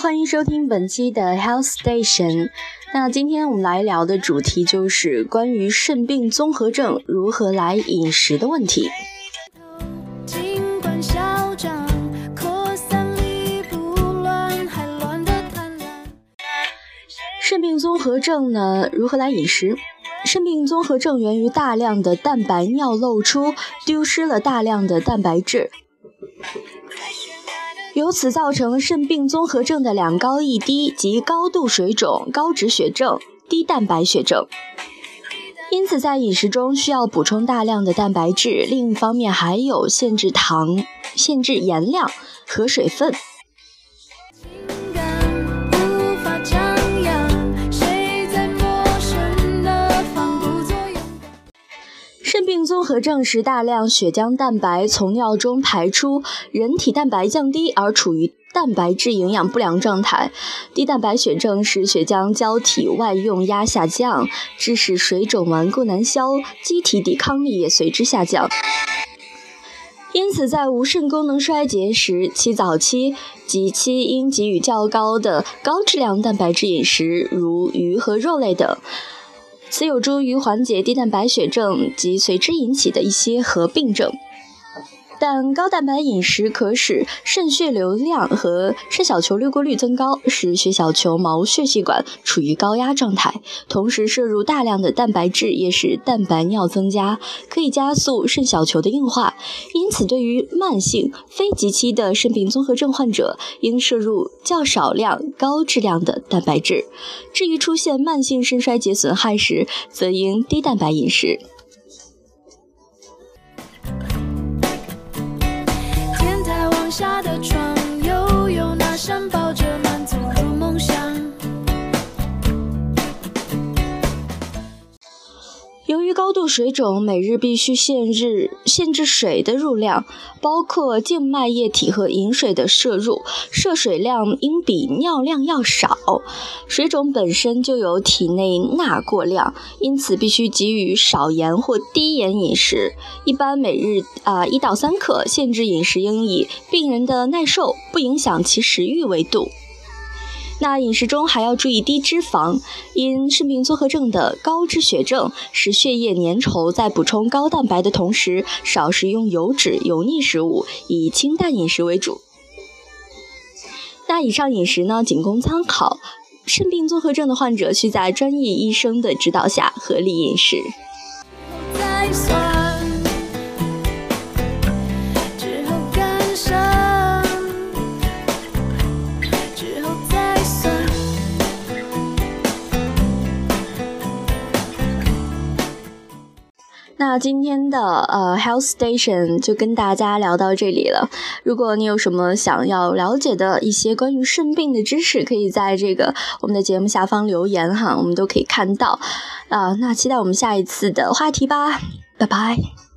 欢迎收听本期的 Health Station。那今天我们来聊的主题就是关于肾病综合症如何来饮食的问题。肾病综合症呢，如何来饮食？肾病综合症源于大量的蛋白尿漏出，丢失了大量的蛋白质。由此造成肾病综合症的两高一低，及高度水肿、高脂血症、低蛋白血症。因此，在饮食中需要补充大量的蛋白质，另一方面还有限制糖、限制盐量和水分。肾病综合症是大量血浆蛋白从尿中排出，人体蛋白降低而处于蛋白质营养不良状态。低蛋白血症使血浆胶体外用压下降，致使水肿顽固难消，机体抵抗力也随之下降。因此，在无肾功能衰竭时，其早期及期应给予较高的高质量蛋白质饮食，如鱼和肉类等。此有助于缓解低蛋白血症及随之引起的一些合并症。但高蛋白饮食可使肾血流量和肾小球滤过率增高，使血小球毛血细管处于高压状态。同时，摄入大量的蛋白质也使蛋白尿增加，可以加速肾小球的硬化。因此，对于慢性非急期的肾病综合症患者，应摄入较少量高质量的蛋白质。至于出现慢性肾衰竭损害时，则应低蛋白饮食。下的，高度水肿，每日必须限制限制水的入量，包括静脉液体和饮水的摄入，摄水量应比尿量要少。水肿本身就有体内钠过量，因此必须给予少盐或低盐饮食，一般每日啊一到三克。限制饮食应以病人的耐受不影响其食欲为度。那饮食中还要注意低脂肪，因肾病综合症的高脂血症使血液粘稠，在补充高蛋白的同时，少食用油脂、油腻食物，以清淡饮食为主。那以上饮食呢，仅供参考，肾病综合症的患者需在专业医生的指导下合理饮食。那今天的呃 Health Station 就跟大家聊到这里了。如果你有什么想要了解的一些关于肾病的知识，可以在这个我们的节目下方留言哈，我们都可以看到。啊，那期待我们下一次的话题吧，拜拜。